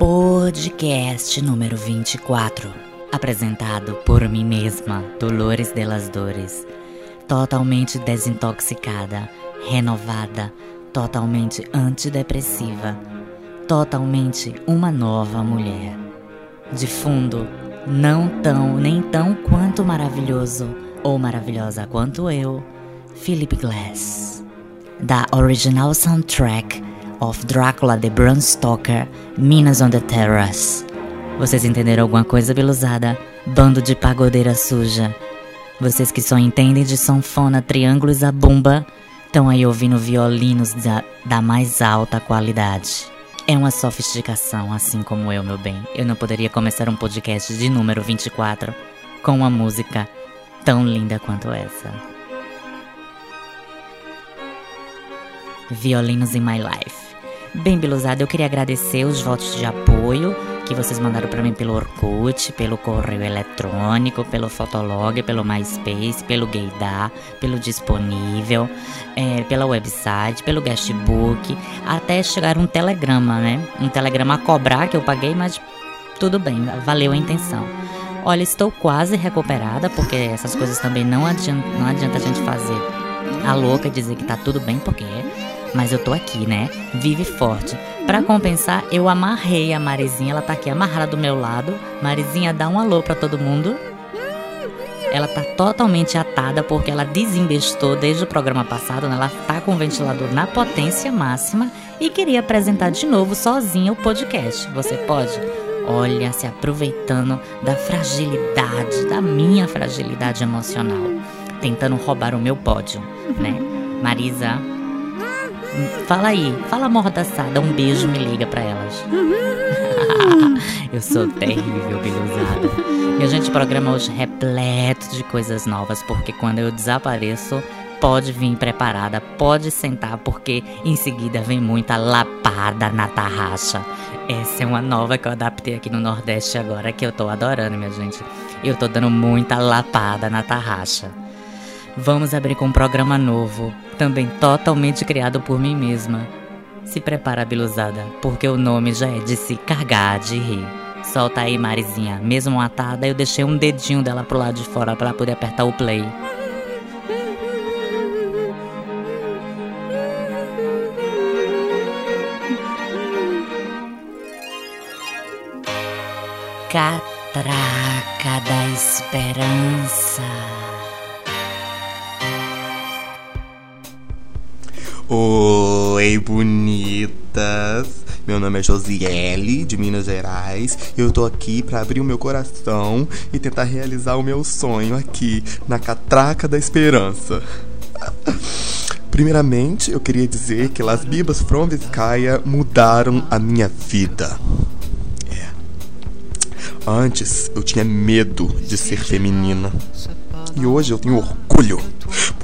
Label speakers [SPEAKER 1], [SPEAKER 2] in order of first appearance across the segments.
[SPEAKER 1] Podcast número 24. Apresentado por mim mesma, Dolores Delas Dores. Totalmente desintoxicada, renovada, totalmente antidepressiva, totalmente uma nova mulher. De fundo, não tão nem tão quanto maravilhoso ou maravilhosa quanto eu, Philip Glass. Da original soundtrack of Drácula de Bram Stoker, Minas on the Terrace. Vocês entenderam alguma coisa, beluzada? Bando de pagodeira suja. Vocês que só entendem de sanfona, triângulos a bomba, estão aí ouvindo violinos da, da mais alta qualidade. É uma sofisticação, assim como eu, meu bem. Eu não poderia começar um podcast de número 24 com uma música tão linda quanto essa. Violinos in My Life. Bem, Beluzada, eu queria agradecer os votos de apoio que vocês mandaram para mim pelo Orkut, pelo correio eletrônico, pelo Fotolog, pelo MySpace, pelo Gaydar, pelo Disponível, é, pela website, pelo Guestbook, até chegar um telegrama, né? Um telegrama a cobrar que eu paguei, mas tudo bem, valeu a intenção. Olha, estou quase recuperada, porque essas coisas também não adianta, não adianta a gente fazer a louca dizer que tá tudo bem, porque mas eu tô aqui, né? Vive forte. Para compensar, eu amarrei a Marizinha, ela tá aqui amarrada do meu lado. Marizinha, dá um alô para todo mundo. Ela tá totalmente atada porque ela desembestou desde o programa passado, né? Ela tá com o ventilador na potência máxima e queria apresentar de novo sozinha o podcast. Você pode? Olha, se aproveitando da fragilidade, da minha fragilidade emocional, tentando roubar o meu pódio, né? Marisa, Fala aí, fala amordaçada, um beijo, me liga pra elas. eu sou terrível, biluzada. E a gente programa hoje repleto de coisas novas, porque quando eu desapareço, pode vir preparada, pode sentar, porque em seguida vem muita lapada na tarraxa. Essa é uma nova que eu adaptei aqui no Nordeste agora, que eu tô adorando, minha gente. Eu tô dando muita lapada na tarraxa. Vamos abrir com um programa novo, também totalmente criado por mim mesma. Se prepara, biluzada, porque o nome já é de se cargar de rir. Solta aí, Marizinha. Mesmo atada, eu deixei um dedinho dela pro lado de fora para poder apertar o play. Catraca da esperança.
[SPEAKER 2] Oi, bonitas! Meu nome é Josiele, de Minas Gerais, e eu tô aqui para abrir o meu coração e tentar realizar o meu sonho aqui na Catraca da Esperança. Primeiramente, eu queria dizer que Las Bibas from Vizcaya mudaram a minha vida. É. Antes, eu tinha medo de ser feminina. E hoje eu tenho orgulho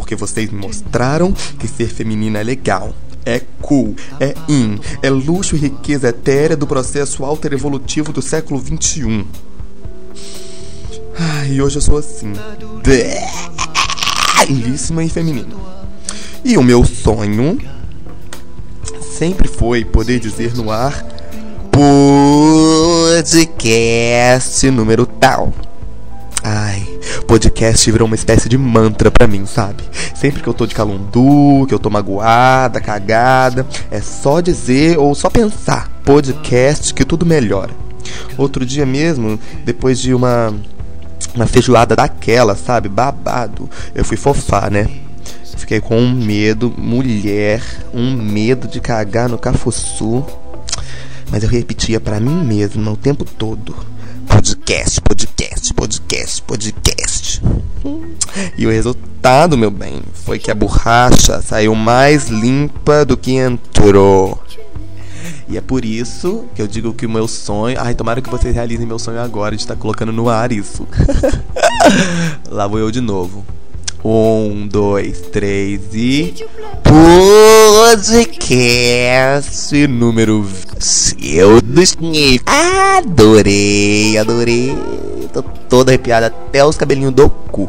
[SPEAKER 2] porque vocês me mostraram que ser feminina é legal. É cool, é in, é luxo e riqueza etérea do processo alter-evolutivo do século XXI. Ai, e hoje eu sou assim. Belíssima e feminina. E o meu sonho sempre foi poder dizer no ar podcast número tal. Ai, podcast virou uma espécie de mantra para mim, sabe? Sempre que eu tô de calundu, que eu tô magoada, cagada, é só dizer ou só pensar podcast que tudo melhora. Outro dia mesmo, depois de uma uma feijoada daquela, sabe? Babado. Eu fui fofar, né? Fiquei com um medo, mulher, um medo de cagar no cafuçu. Mas eu repetia para mim mesma o tempo todo podcast, podcast, podcast, podcast. E o resultado, meu bem, foi que a borracha saiu mais limpa do que entrou. E é por isso que eu digo que o meu sonho. Ai, tomara que vocês realizem meu sonho agora de estar colocando no ar isso. Lá vou eu de novo. Um, dois, três e. Podcast número 20. Eu adorei, adorei. Tô toda arrepiada até os cabelinhos do cu.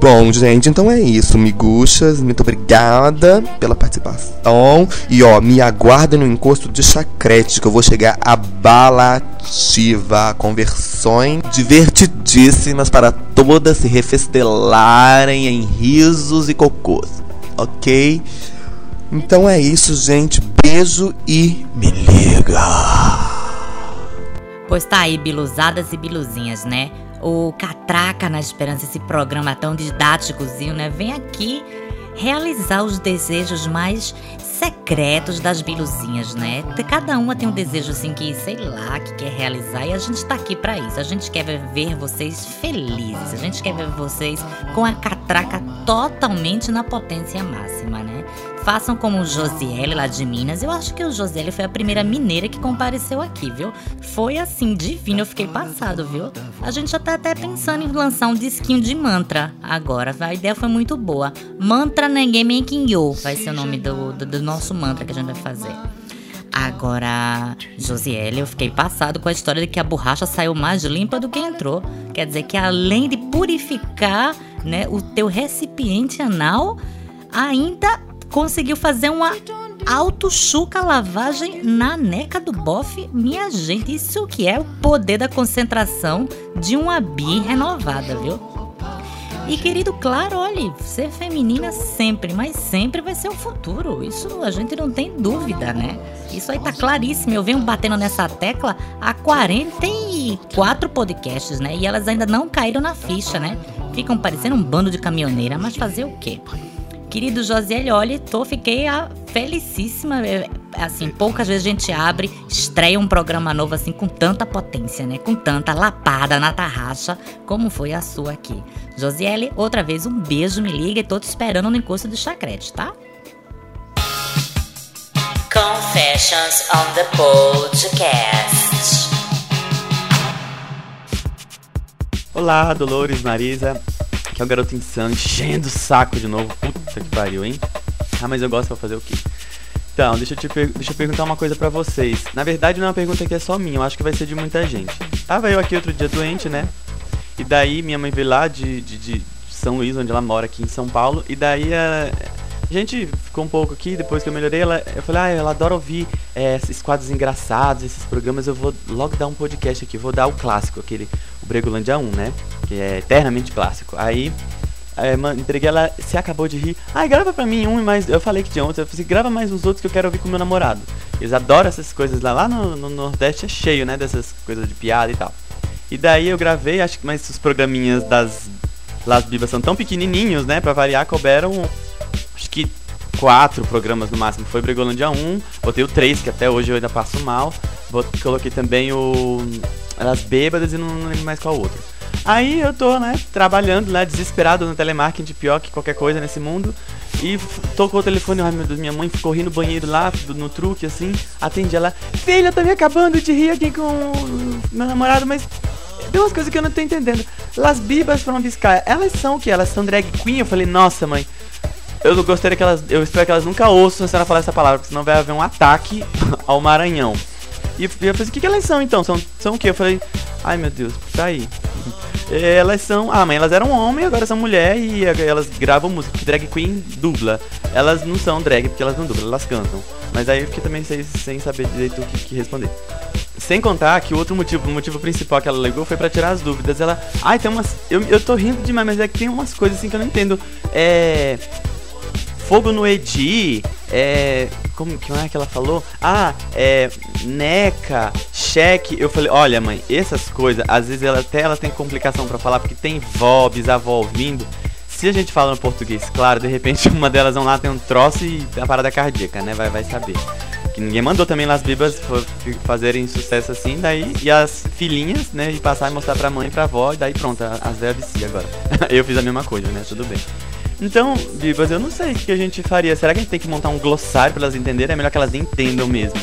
[SPEAKER 2] Bom, gente, então é isso, miguxas. Muito obrigada pela participação. E ó, me aguardem no encosto de chacrete, que eu vou chegar abalativa, com versões divertidíssimas para todas se refestelarem em risos e cocôs, ok? Então é isso, gente. Beijo e me liga.
[SPEAKER 1] Pois tá aí, bilusadas e biluzinhas, né? O Catraca na Esperança, esse programa tão didáticozinho, né? Vem aqui realizar os desejos mais secretos das biluzinhas, né? Cada uma tem um desejo assim que, sei lá, que quer realizar e a gente tá aqui para isso. A gente quer ver vocês felizes, a gente quer ver vocês com a catraca totalmente na potência máxima, né? Façam como o Josiele lá de Minas. Eu acho que o Josiele foi a primeira mineira que compareceu aqui, viu? Foi assim, divino. Eu fiquei passado, viu? A gente já tá até pensando em lançar um disquinho de mantra agora. A ideia foi muito boa. Mantra Nengemen Kinyo vai ser o nome do, do, do nosso mantra que a gente vai fazer. Agora, Josiele, eu fiquei passado com a história de que a borracha saiu mais limpa do que entrou. Quer dizer que além de purificar né, o teu recipiente anal, ainda conseguiu fazer uma auto-chuca lavagem na neca do bofe. Minha gente, isso que é o poder da concentração de uma bi renovada, viu? E querido, claro, olhe, ser feminina sempre, mas sempre vai ser o futuro. Isso a gente não tem dúvida, né? Isso aí tá claríssimo. Eu venho batendo nessa tecla há 44 podcasts, né? E elas ainda não caíram na ficha, né? Ficam parecendo um bando de caminhoneira, mas fazer o quê? Querido Josiel, olha, tô, fiquei a, felicíssima. É, assim, poucas vezes a gente abre, estreia um programa novo assim com tanta potência, né? Com tanta lapada na tarraxa, como foi a sua aqui. Josiele, outra vez um beijo, me liga e tô te esperando no encosto do chacrete, tá? Confessions on the Podcast.
[SPEAKER 3] Olá, Dolores, Marisa é o garoto insano, enchendo o saco de novo. Puta que pariu, hein? Ah, mas eu gosto pra fazer o quê? Então, deixa eu, te deixa eu perguntar uma coisa pra vocês. Na verdade, não é uma pergunta que é só minha, eu acho que vai ser de muita gente. Tava eu aqui outro dia doente, né? E daí minha mãe veio lá de, de, de São Luís, onde ela mora, aqui em São Paulo. E daí a, a gente ficou um pouco aqui, depois que eu melhorei, ela, eu falei, ah, ela adora ouvir é, esses quadros engraçados, esses programas, eu vou logo dar um podcast aqui, vou dar o clássico, aquele, o Bregolândia 1, né? que é eternamente clássico. Aí, é, entreguei ela, você acabou de rir. Ah, grava pra mim um e mais. Eu falei que tinha outros, eu falei, grava mais uns outros que eu quero ouvir com meu namorado. Eles adoram essas coisas lá. Lá no, no Nordeste é cheio, né? Dessas coisas de piada e tal. E daí eu gravei, acho que mais os programinhas das Las Bibas são tão pequenininhos, né? Pra variar, couberam acho que quatro programas no máximo. Foi Bregolândia 1, botei o 3, que até hoje eu ainda passo mal. Botei, coloquei também o. Elas Bêbadas e não, não lembro mais qual outro. Aí eu tô, né, trabalhando lá, desesperado no telemarketing, pior que qualquer coisa nesse mundo. E tocou o telefone, ai meu Deus, minha mãe rindo no banheiro lá, no truque, assim. Atendi ela, filha, eu tô me acabando de rir aqui com meu namorado, mas tem umas coisas que eu não tô entendendo. Las Bibas from Vizcaya, elas são o que? Elas são drag queen? Eu falei, nossa mãe, eu gostaria que elas, eu espero que elas nunca ouçam se ela falar essa palavra, porque senão vai haver um ataque ao Maranhão. E eu falei, o que, que elas são então? São, são o que? Eu falei, ai meu Deus, tá aí. Elas são. Ah, mas elas eram homem, agora são mulher e elas gravam música. Drag queen dubla. Elas não são drag porque elas não dublam, elas cantam. Mas aí eu fiquei também sem, sem saber direito o que, que responder. Sem contar que o outro motivo, o motivo principal que ela alegou foi para tirar as dúvidas. Ela. Ai, tem umas. Eu, eu tô rindo demais, mas é que tem umas coisas assim que eu não entendo. É. Fogo no Edi. É como que é que ela falou? Ah, é NECA, cheque. Eu falei, olha, mãe, essas coisas, às vezes ela até ela tem complicação para falar porque tem vó, bisavó ouvindo. Se a gente fala no português, claro, de repente uma delas vão lá tem um troço e uma parada cardíaca, né? Vai, vai saber. Que ninguém mandou também Las Bibas fazerem sucesso assim, daí e as filhinhas, né, e passar e mostrar pra mãe e pra avó, e daí pronto, as velhas vicia agora. eu fiz a mesma coisa, né? Tudo bem. Então, Bibas, eu não sei o que a gente faria. Será que a gente tem que montar um glossário para elas entenderem? É melhor que elas entendam mesmo.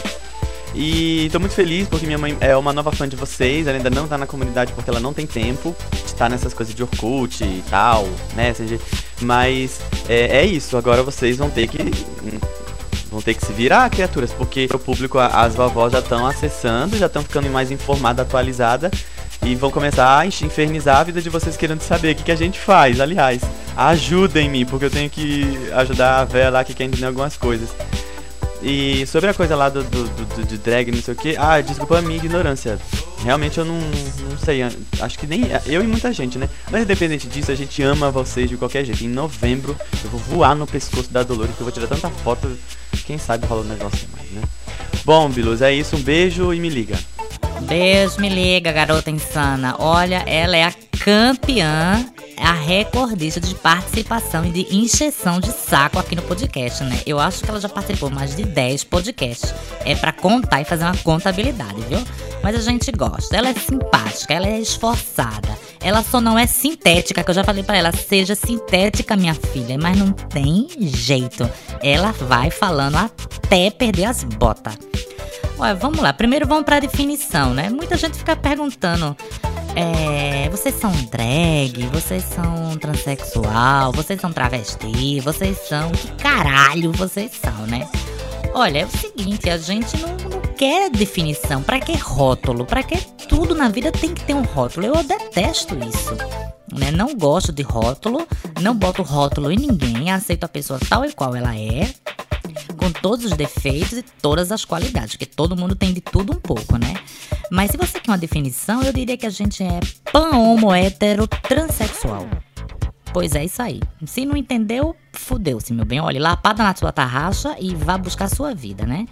[SPEAKER 3] E tô muito feliz porque minha mãe é uma nova fã de vocês, ela ainda não tá na comunidade porque ela não tem tempo de estar nessas coisas de Orkut e tal, Messenger. Mas é, é isso, agora vocês vão ter que. Vão ter que se virar, criaturas, porque o público, as vovós já estão acessando, já estão ficando mais informada, atualizada e vão começar a infernizar a vida de vocês querendo saber o que, que a gente faz. Aliás, Ajudem-me, porque eu tenho que ajudar a véia lá que quer entender algumas coisas. E sobre a coisa lá do, do, do, de drag, não sei o que. Ah, desculpa a minha ignorância. Realmente eu não, não sei. Acho que nem. Eu e muita gente, né? Mas independente disso, a gente ama vocês de qualquer jeito. Em novembro eu vou voar no pescoço da Dolores que eu vou tirar tanta foto. Quem sabe rola um negócio mais, né? Bom, Bilus, é isso. Um beijo e me liga.
[SPEAKER 1] Beijo, me liga, garota insana. Olha, ela é a campeã a recordista de participação e de encheção de saco aqui no podcast, né? Eu acho que ela já participou mais de 10 podcasts. É para contar e fazer uma contabilidade, viu? Mas a gente gosta. Ela é simpática, ela é esforçada. Ela só não é sintética, que eu já falei para ela, seja sintética, minha filha, mas não tem jeito. Ela vai falando até perder as botas. Olha, vamos lá. Primeiro vamos para a definição, né? Muita gente fica perguntando é, vocês são drag, vocês são transexual, vocês são travesti, vocês são. Que caralho vocês são, né? Olha, é o seguinte, a gente não, não quer definição. Pra que rótulo? Pra que tudo na vida tem que ter um rótulo? Eu detesto isso. Né? Não gosto de rótulo, não boto rótulo em ninguém, aceito a pessoa tal e qual ela é, com todos os defeitos e todas as qualidades, porque todo mundo tem de tudo um pouco, né? Mas se você quer uma definição, eu diria que a gente é pan-homo hétero transexual. Pois é, isso aí. Se não entendeu, fudeu-se, meu bem. Olha, lapada na sua tarraxa e vá buscar sua vida, né?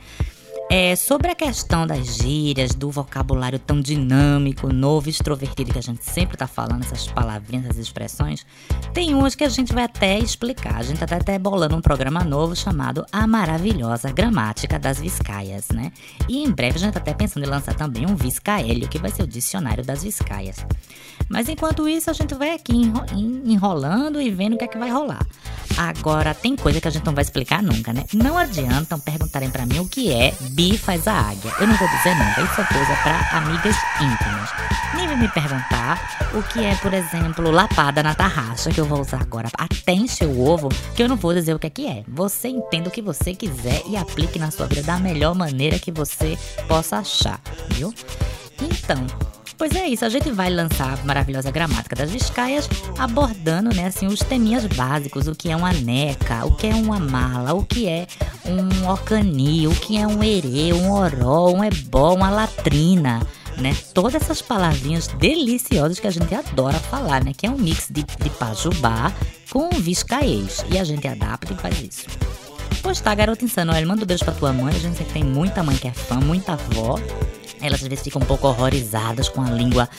[SPEAKER 1] É, sobre a questão das gírias, do vocabulário tão dinâmico, novo, extrovertido que a gente sempre tá falando, essas palavrinhas, essas expressões, tem umas que a gente vai até explicar. A gente tá até bolando um programa novo chamado A Maravilhosa Gramática das Viscaias, né? E em breve a gente tá até pensando em lançar também um Viscaélio, que vai ser o dicionário das Viscaias. Mas enquanto isso, a gente vai aqui enrolando e vendo o que é que vai rolar. Agora, tem coisa que a gente não vai explicar nunca, né? Não adiantam perguntarem para mim o que é bi faz a águia. Eu não vou dizer nunca, isso é coisa para amigas íntimas. Nem vai me perguntar o que é, por exemplo, lapada na tarraxa, que eu vou usar agora até encher o ovo, que eu não vou dizer o que é que é. Você entenda o que você quiser e aplique na sua vida da melhor maneira que você possa achar, viu? Então, Pois é isso, a gente vai lançar a maravilhosa gramática das viscaias, abordando, né, assim, os teminhas básicos, o que é uma neca, o que é uma mala, o que é um ocani, o que é um erê, um oró, um ebó, uma latrina, né? Todas essas palavrinhas deliciosas que a gente adora falar, né? Que é um mix de, de pajubá com viscaês. E a gente adapta e faz isso. Pois tá, garota insano, olha, manda um beijo pra tua mãe. A gente tem muita mãe que é fã, muita avó. Elas às vezes ficam um pouco horrorizadas com a língua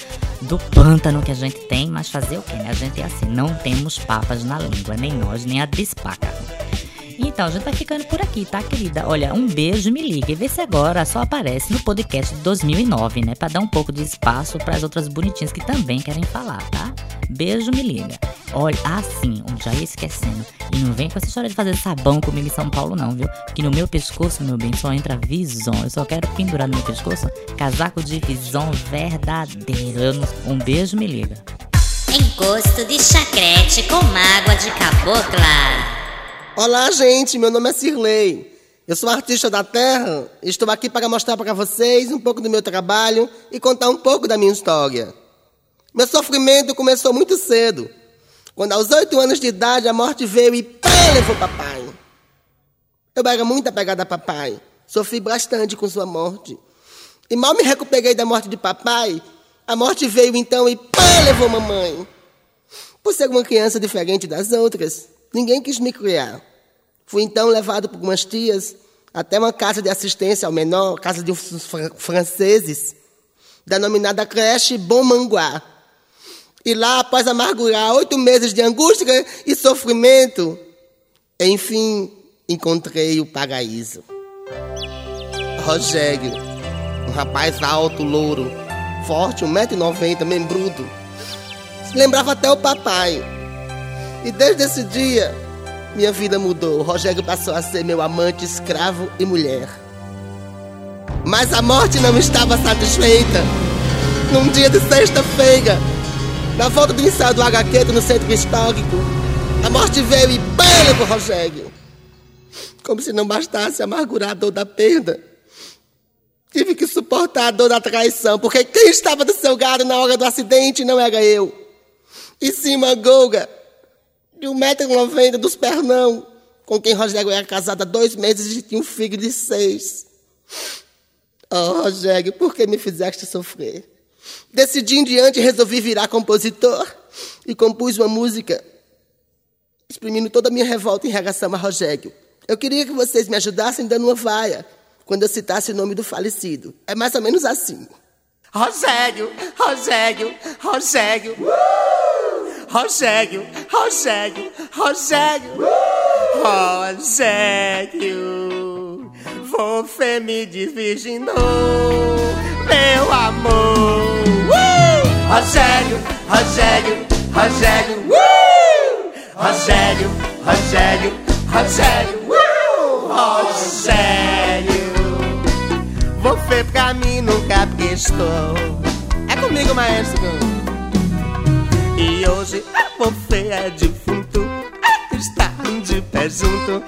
[SPEAKER 1] do pântano que a gente tem, mas fazer o quê, né? A gente é assim, não temos papas na língua, nem nós, nem a dispaca. Então, a gente vai ficando por aqui, tá, querida? Olha, um beijo, me liga e vê se agora só aparece no podcast de 2009, né? Pra dar um pouco de espaço para as outras bonitinhas que também querem falar, tá? Beijo, me liga. Olha, assim, ah, já ia esquecendo. E não vem com essa história de fazer sabão comigo em São Paulo, não, viu? Que no meu pescoço, meu bem, só entra vison. Eu só quero pendurar no meu pescoço casaco de vison verdadeiro. Um beijo, me liga.
[SPEAKER 4] Encosto de chacrete com mágoa de cabocla.
[SPEAKER 5] Olá, gente, meu nome é Cirlei. Eu sou artista da terra e estou aqui para mostrar para vocês um pouco do meu trabalho e contar um pouco da minha história. Meu sofrimento começou muito cedo, quando aos oito anos de idade a morte veio e pá, levou papai. Eu era muito apegada a papai, sofri bastante com sua morte. E mal me recuperei da morte de papai, a morte veio então e pá, levou mamãe. Por ser uma criança diferente das outras, Ninguém quis me criar. Fui então levado por umas tias até uma casa de assistência ao menor, casa de franceses, denominada creche Bom Manguá. E lá, após amargurar oito meses de angústia e sofrimento, enfim, encontrei o paraíso. Rogério, um rapaz alto, louro, forte, 1,90m, membrudo. Lembrava até o papai. E desde esse dia, minha vida mudou. O Rogério passou a ser meu amante, escravo e mulher. Mas a morte não estava satisfeita. Num dia de sexta-feira, na volta do ensaio do Agaqueto no centro histórico, a morte veio e banha pro Rogério. Como se não bastasse amargurar a dor da perda. Tive que suportar a dor da traição, porque quem estava do seu gado na hora do acidente não era eu. E sim uma Golga, de 1,90m dos pernão, com quem Rogério era casado há dois meses e tinha um filho de seis. Oh, Rogério, por que me fizeste sofrer? Decidi em diante resolvi virar compositor e compus uma música exprimindo toda a minha revolta em relação a Rogério. Eu queria que vocês me ajudassem dando uma vaia quando eu citasse o nome do falecido. É mais ou menos assim. Rogério, Rogério, Rogério. Rogério, Rogério, Rogério. Rogério, você me desvirginou, meu amor. Uh! Rogério, Rogério, Rogério. Uh! Rogério, Rogério, Rogério. Uh! Rogério, você pra mim nunca prestou. É comigo, maestro. E hoje você é defunto, está de pé junto,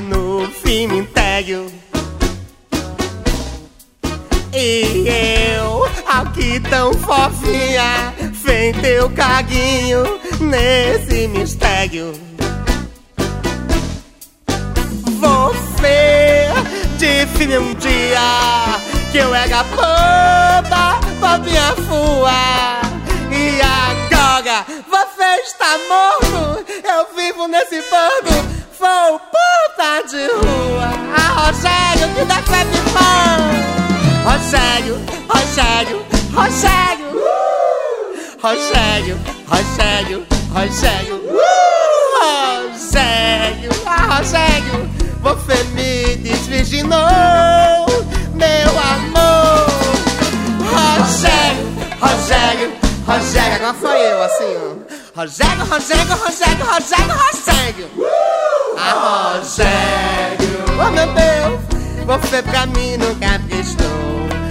[SPEAKER 5] no cemitério. E eu, aqui tão fofinha, sem teu caguinho nesse mistério. Você disse um dia que eu era boba, bobinha fua. E agora você está morto, eu vivo nesse bando. Vou puta de rua, a Rogério que decepção. Rogério, Rogério, Rogério. Rogério, Rogério, Rogério. Rogério, ah, Rogério, você me desvirginou, assim, ó. Rogério, Rogério, Rogério, Rogério, Rogério. Ah, Rogério, oh meu Deus, você pra mim nunca prestou.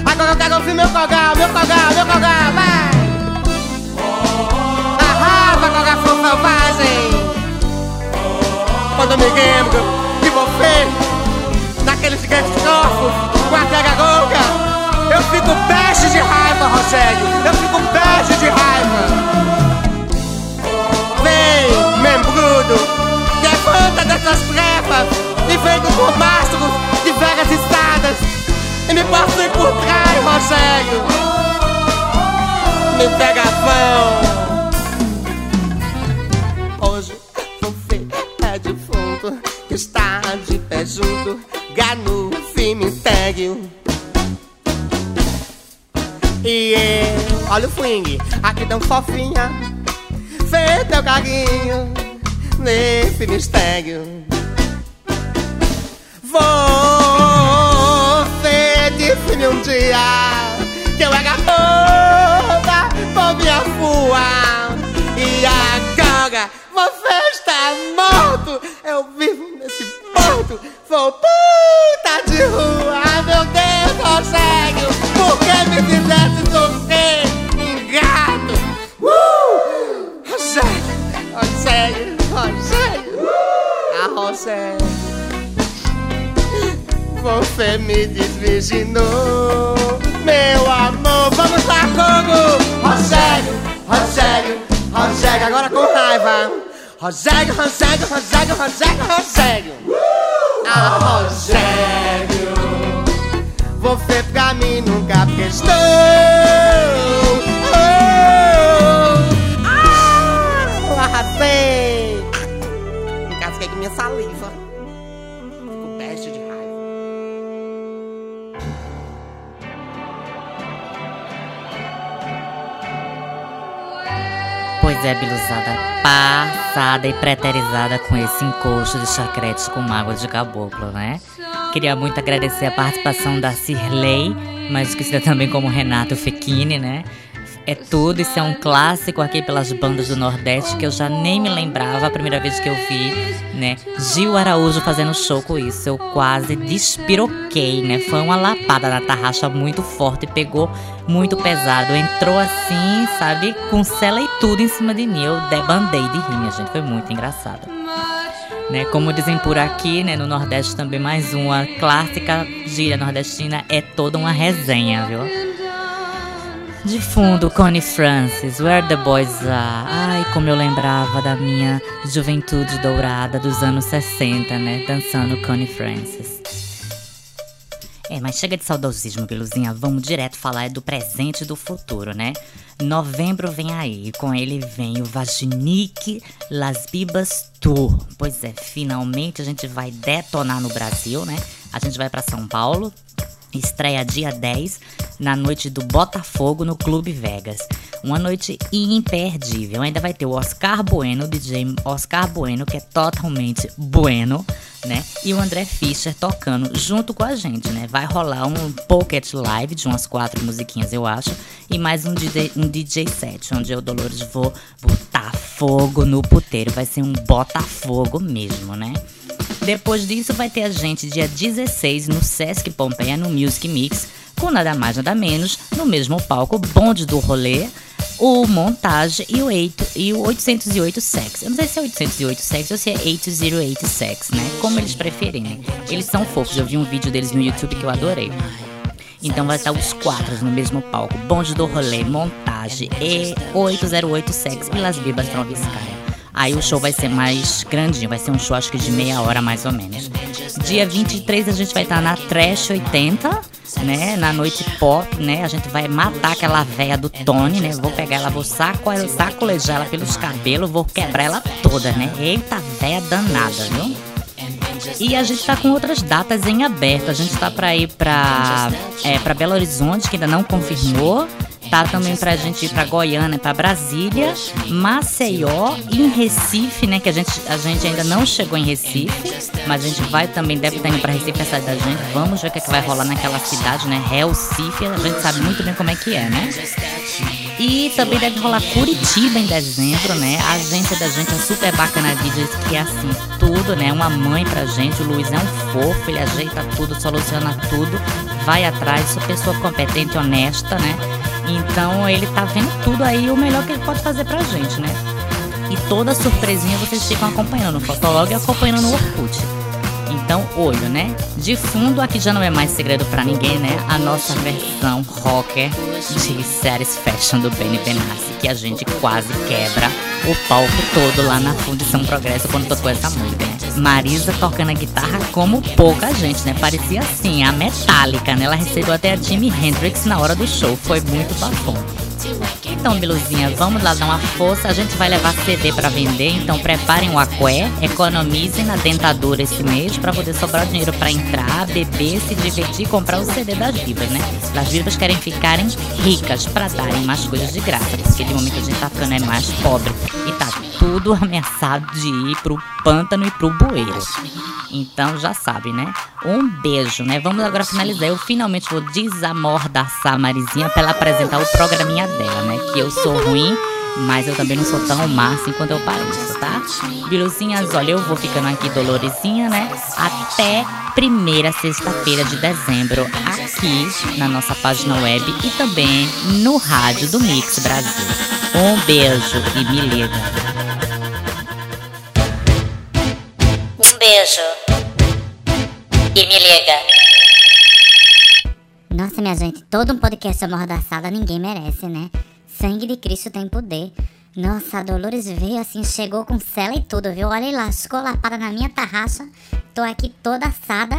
[SPEAKER 5] Agora eu quero ouvir meu cogal, meu cogal, meu cogal, vai. Arrasa com a sua selvagem. Quando eu me lembro de você, naqueles grandes corpos, com a pega louca, eu fico peste de raiva, Rogério. Eu fico peste de raiva. Vem, membrudo, levanta dessas trevas e vem com mastros de velhas estradas e me passei por trás, Rogério. Me pega a mão. Hoje você é defunto, está de pé junto, gano cemitério. E eu, olha o swing, aqui tão fofinha, fez teu carinho nesse mistério. Você disse-me um dia que eu era boba, bobinha fua. E agora você está morto. Eu vivo nesse porto, sou puta de rua. Meu Deus, Rogério, por que me fizesse sofrer, ingrato? Uh! Rogério, Rogério, ah, Rogério. Você me desvirginou, meu amor. Vamos lá, Congo! Rogério, Rogério, Rogério, agora com raiva. Rogério, Rogério, Rogério, Rogério, Rogério. Ah, Rogério, você pra mim nunca prestou. Ah, arrasei. Encasquei com minha saliva. Fico peste de raiva.
[SPEAKER 1] Pois é, Biluzada, passada e preterizada com esse encosto de chacretes com mágoa de caboclo, né? Queria muito agradecer a participação da Cirlei, mais conhecida também como Renato Fechini, né? É tudo, isso é um clássico aqui pelas bandas do Nordeste que eu já nem me lembrava a primeira vez que eu vi, né? Gil Araújo fazendo show com isso. Eu quase despiroquei, né? Foi uma lapada na tarraxa muito forte, pegou muito pesado. Entrou assim, sabe, com cela e tudo em cima de mim. Eu debandei de rir, minha gente. Foi muito engraçado. Né, como dizem por aqui, né, no Nordeste também mais uma clássica gíria nordestina é toda uma resenha, viu? De fundo, Connie Francis, Where the Boys Are. Ai, como eu lembrava da minha juventude dourada dos anos 60, né? Dançando Connie Francis. É, mas chega de saudosismo, Beluzinha. Vamos direto falar do presente e do futuro, né? Novembro vem aí, com ele vem o Vaginique Las Bibas Tour. Pois é, finalmente a gente vai detonar no Brasil, né? A gente vai para São Paulo, Estreia dia 10, na noite do Botafogo no Clube Vegas. Uma noite imperdível. Ainda vai ter o Oscar Bueno, o DJ Oscar Bueno, que é totalmente bueno, né? E o André Fischer tocando junto com a gente, né? Vai rolar um pocket live de umas quatro musiquinhas, eu acho, e mais um DJ, um DJ set, onde eu, Dolores, vou botar fogo no puteiro. Vai ser um Botafogo mesmo, né? Depois disso, vai ter a gente dia 16 no Sesc Pompeia, no Music Mix, com nada mais nada menos, no mesmo palco, bonde do rolê, o Montage e o, 8, e o 808 Sex. Eu não sei se é 808 Sex ou se é 808 Sex, né? Como eles preferirem. Eles são fofos, eu vi um vídeo deles no YouTube que eu adorei. Então vai estar os quatro no mesmo palco: Bonde do Rolê, Montage e 808 Sex e Las Bibas Troviscaia. Aí o show vai ser mais grandinho, vai ser um show acho que de meia hora mais ou menos. Dia 23 a gente vai estar na Trash 80, né? Na noite pop, né? A gente vai matar aquela véia do Tony, né? Vou pegar ela, vou saco, sacolejar ela pelos cabelos, vou quebrar ela toda, né? Eita véia danada, viu? E a gente tá com outras datas em aberto. A gente tá pra ir pra, é, pra Belo Horizonte, que ainda não confirmou tá também pra gente ir pra Goiânia, pra Brasília, Maceió em Recife, né? Que a gente, a gente ainda não chegou em Recife, mas a gente vai também, deve estar indo pra Recife, a cidade da gente. Vamos ver o que, é que vai rolar naquela cidade, né? Recife, a gente sabe muito bem como é que é, né? E também deve rolar Curitiba em dezembro, né? A agência da gente é super bacana vídeos que é assim, tudo, né? Uma mãe pra gente. O Luiz é um fofo, ele ajeita tudo, soluciona tudo, vai atrás, sou pessoa competente, honesta, né? Então ele tá vendo tudo aí, o melhor que ele pode fazer pra gente, né? E toda surpresinha vocês ficam acompanhando no Fotolog e acompanhando no Orkut. Então, olho, né? De fundo, aqui já não é mais segredo para ninguém, né? A nossa versão rocker de Satisfaction do Benny Benassi, que a gente quase quebra o palco todo lá na Fundição Progresso quando tocou essa música, né? Marisa tocando a guitarra como pouca gente, né? Parecia assim, a metálica, né? Ela recebeu até a Jimi Hendrix na hora do show, foi muito bafão. Então, Biluzinha, vamos lá dar uma força. A gente vai levar CD para vender, então preparem o aqué, economizem na dentadura esse mês para poder sobrar dinheiro para entrar, beber, se divertir e comprar o CD das vivas, né? As vivas querem ficarem ricas para darem mais coisas de graça, porque de momento a gente tá ficando é mais pobre e tá tudo ameaçado de ir pro pântano e pro bueiro. Então já sabe, né? Um beijo, né? Vamos agora finalizar. Eu finalmente vou desamordaçar a Marizinha pra ela apresentar o programinha dela, né? Que eu sou ruim, mas eu também não sou tão má assim quando eu pareço, tá? Biluzinhas, olha, eu vou ficando aqui dolorezinha, né? Até primeira sexta-feira de dezembro, aqui na nossa página web e também no rádio do Mix Brasil. Um beijo e me liga.
[SPEAKER 4] beijo. E me liga.
[SPEAKER 6] Nossa, minha gente, todo um podcast amordaçado ninguém merece, né? Sangue de Cristo tem poder. Nossa, a Dolores veio assim, chegou com cela e tudo, viu? Olha lá, escolapada na minha tarraxa. Tô aqui toda assada,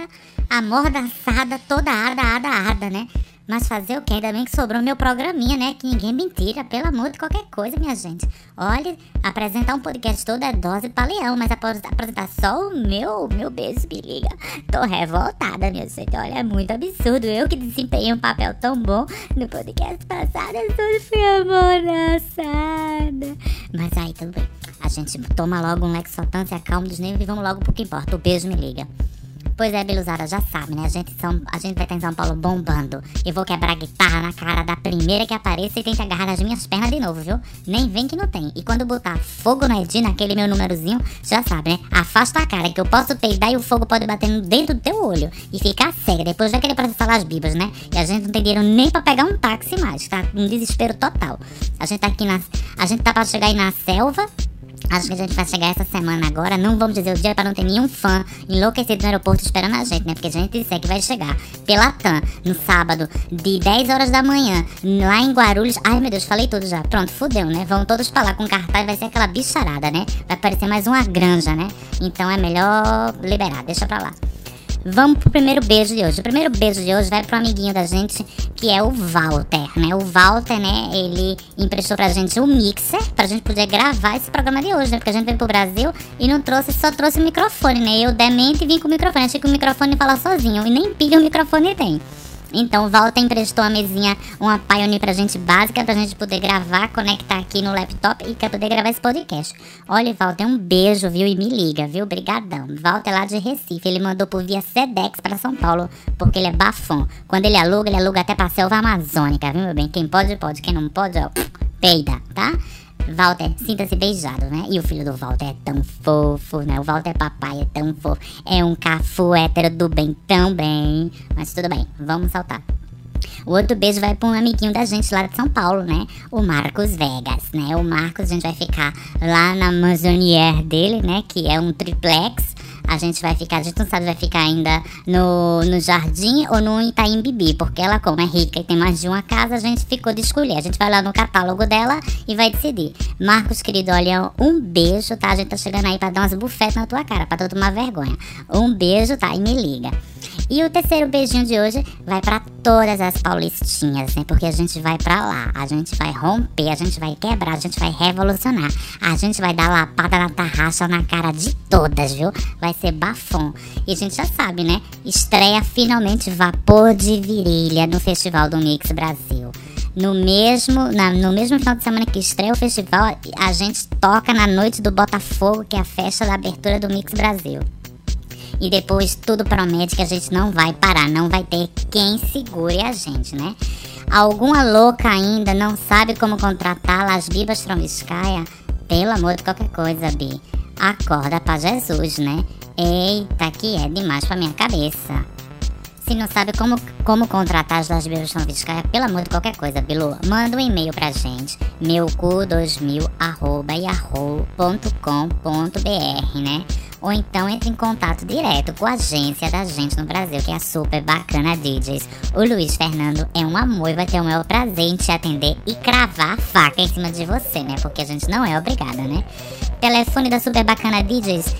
[SPEAKER 6] amordaçada, toda ada, ada, ada, né? Mas fazer o quê? Ainda bem que sobrou meu programinha, né? Que ninguém mentira, pelo amor de qualquer coisa, minha gente. Olha, apresentar um podcast todo é dose pra leão, mas apresentar só o meu, meu beijo me liga. Tô revoltada, minha gente. Olha, é muito absurdo. Eu que desempenhei um papel tão bom no podcast passado, eu só fui. Mas aí, tudo bem. A gente toma logo um Lexotan, se acalma dos nervos e vamos logo pro que importa. O beijo me liga. Pois é, Beluzada, já sabe, né? A gente, são, a gente vai estar em São Paulo bombando. Eu vou quebrar a guitarra na cara da primeira que apareça e tente agarrar nas minhas pernas de novo, viu? Nem vem que não tem. E quando botar fogo no Edi, naquele meu númerozinho, já sabe, né? Afasta a cara, que eu posso peidar e o fogo pode bater dentro do teu olho. E ficar cega. Depois vai querer processar as bibas, né? E a gente não tem dinheiro nem pra pegar um táxi mais. Tá um desespero total. A gente tá aqui na. A gente tá pra chegar aí na selva Acho que a gente vai chegar essa semana agora. Não vamos dizer o dia para não ter nenhum fã enlouquecido no aeroporto esperando a gente, né? Porque a gente disser que vai chegar pela TAM no sábado, de 10 horas da manhã, lá em Guarulhos. Ai meu Deus, falei tudo já. Pronto, fudeu, né? Vão todos pra lá com cartaz, vai ser aquela bicharada, né? Vai parecer mais uma granja, né? Então é melhor liberar, deixa pra lá. Vamos pro primeiro beijo de hoje. O primeiro beijo de hoje vai pro amiguinho da gente, que é o Walter, né? O Walter, né, ele emprestou pra gente o um mixer pra gente poder gravar esse programa de hoje, né? Porque a gente veio pro Brasil e não trouxe, só trouxe o microfone, né? Eu demente vim com o microfone. Achei que o microfone fala sozinho e nem pilha o microfone tem. Então, Walter emprestou a mesinha, uma Pioneer pra gente básica, pra gente poder gravar, conectar aqui no laptop e pra poder gravar esse podcast. Olha, Walter, um beijo, viu? E me liga, viu? Brigadão. Walter lá de Recife, ele mandou por via Sedex pra São Paulo, porque ele é bafão. Quando ele aluga, ele aluga até pra selva amazônica, viu, meu bem? Quem pode, pode. Quem não pode, ó, peida, tá? Walter, sinta-se beijado, né? E o filho do Walter é tão fofo, né? O Walter papai é tão fofo. É um cafu hétero do bem tão bem. Mas tudo bem, vamos saltar. O outro beijo vai para um amiguinho da gente lá de São Paulo, né? O Marcos Vegas, né? O Marcos, a gente vai ficar lá na Amazonier dele, né? Que é um triplex a gente vai ficar, a gente não sabe vai ficar ainda no, no Jardim ou no Itaim Bibi, porque ela, como é rica e tem mais de uma casa, a gente ficou de escolher. A gente vai lá no catálogo dela e vai decidir. Marcos, querido, olha, um beijo, tá? A gente tá chegando aí pra dar umas bufetes na tua cara, pra tu tomar vergonha. Um beijo, tá? E me liga. E o terceiro beijinho de hoje vai para todas as paulistinhas, né? Porque a gente vai para lá, a gente vai romper, a gente vai quebrar, a gente vai revolucionar. A gente vai dar lapada na tarraxa na cara de todas, viu? Vai ser bafom. E a gente já sabe, né? Estreia finalmente Vapor de Virilha no Festival do Mix Brasil. No mesmo, na, no mesmo final de semana que estreia o festival, a gente toca na noite do Botafogo, que é a festa da abertura do Mix Brasil. E depois tudo promete que a gente não vai parar, não vai ter quem segure a gente, né? Alguma louca ainda não sabe como contratar Las Bibas Trombiscaia? Pelo amor de qualquer coisa, Bi. Acorda pra Jesus, né? Eita, que é demais pra minha cabeça. Se não sabe como, como contratar as Las Bibas Trombiscaia, pelo amor de qualquer coisa, Bilu, manda um e-mail pra gente. meucu2000 arroba yahoo.com.br, né? Ou então entre em contato direto com a agência da gente no Brasil, que é a Super Bacana DJs. O Luiz Fernando é um amor e vai ter o maior prazer em te atender e cravar a faca em cima de você, né? Porque a gente não é obrigada, né? Telefone da Super Bacana DJs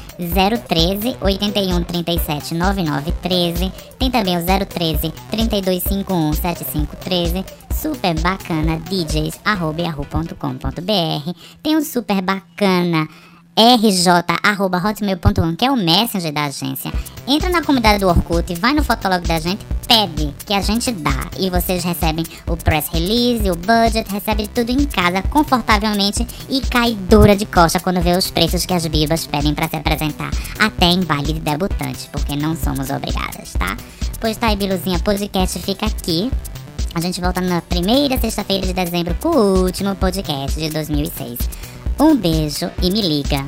[SPEAKER 6] 013 81 37 99 13. Tem também o 013 3251 7513 super bacana DJs arroba yahoo.com.br. Tem um super bacana rj.hotmail.com, que é o messenger da agência. Entra na comunidade do Orkut, vai no fotolog da gente, pede que a gente dá. E vocês recebem o press release, o budget, recebe tudo em casa, confortavelmente e cai dura de costa quando vê os preços que as bibas pedem para se apresentar. Até em baile de debutantes, porque não somos obrigadas, tá? Pois tá aí, Biluzinha, podcast fica aqui. A gente volta na primeira sexta-feira de dezembro com o último podcast de 2006. Um beijo e me liga.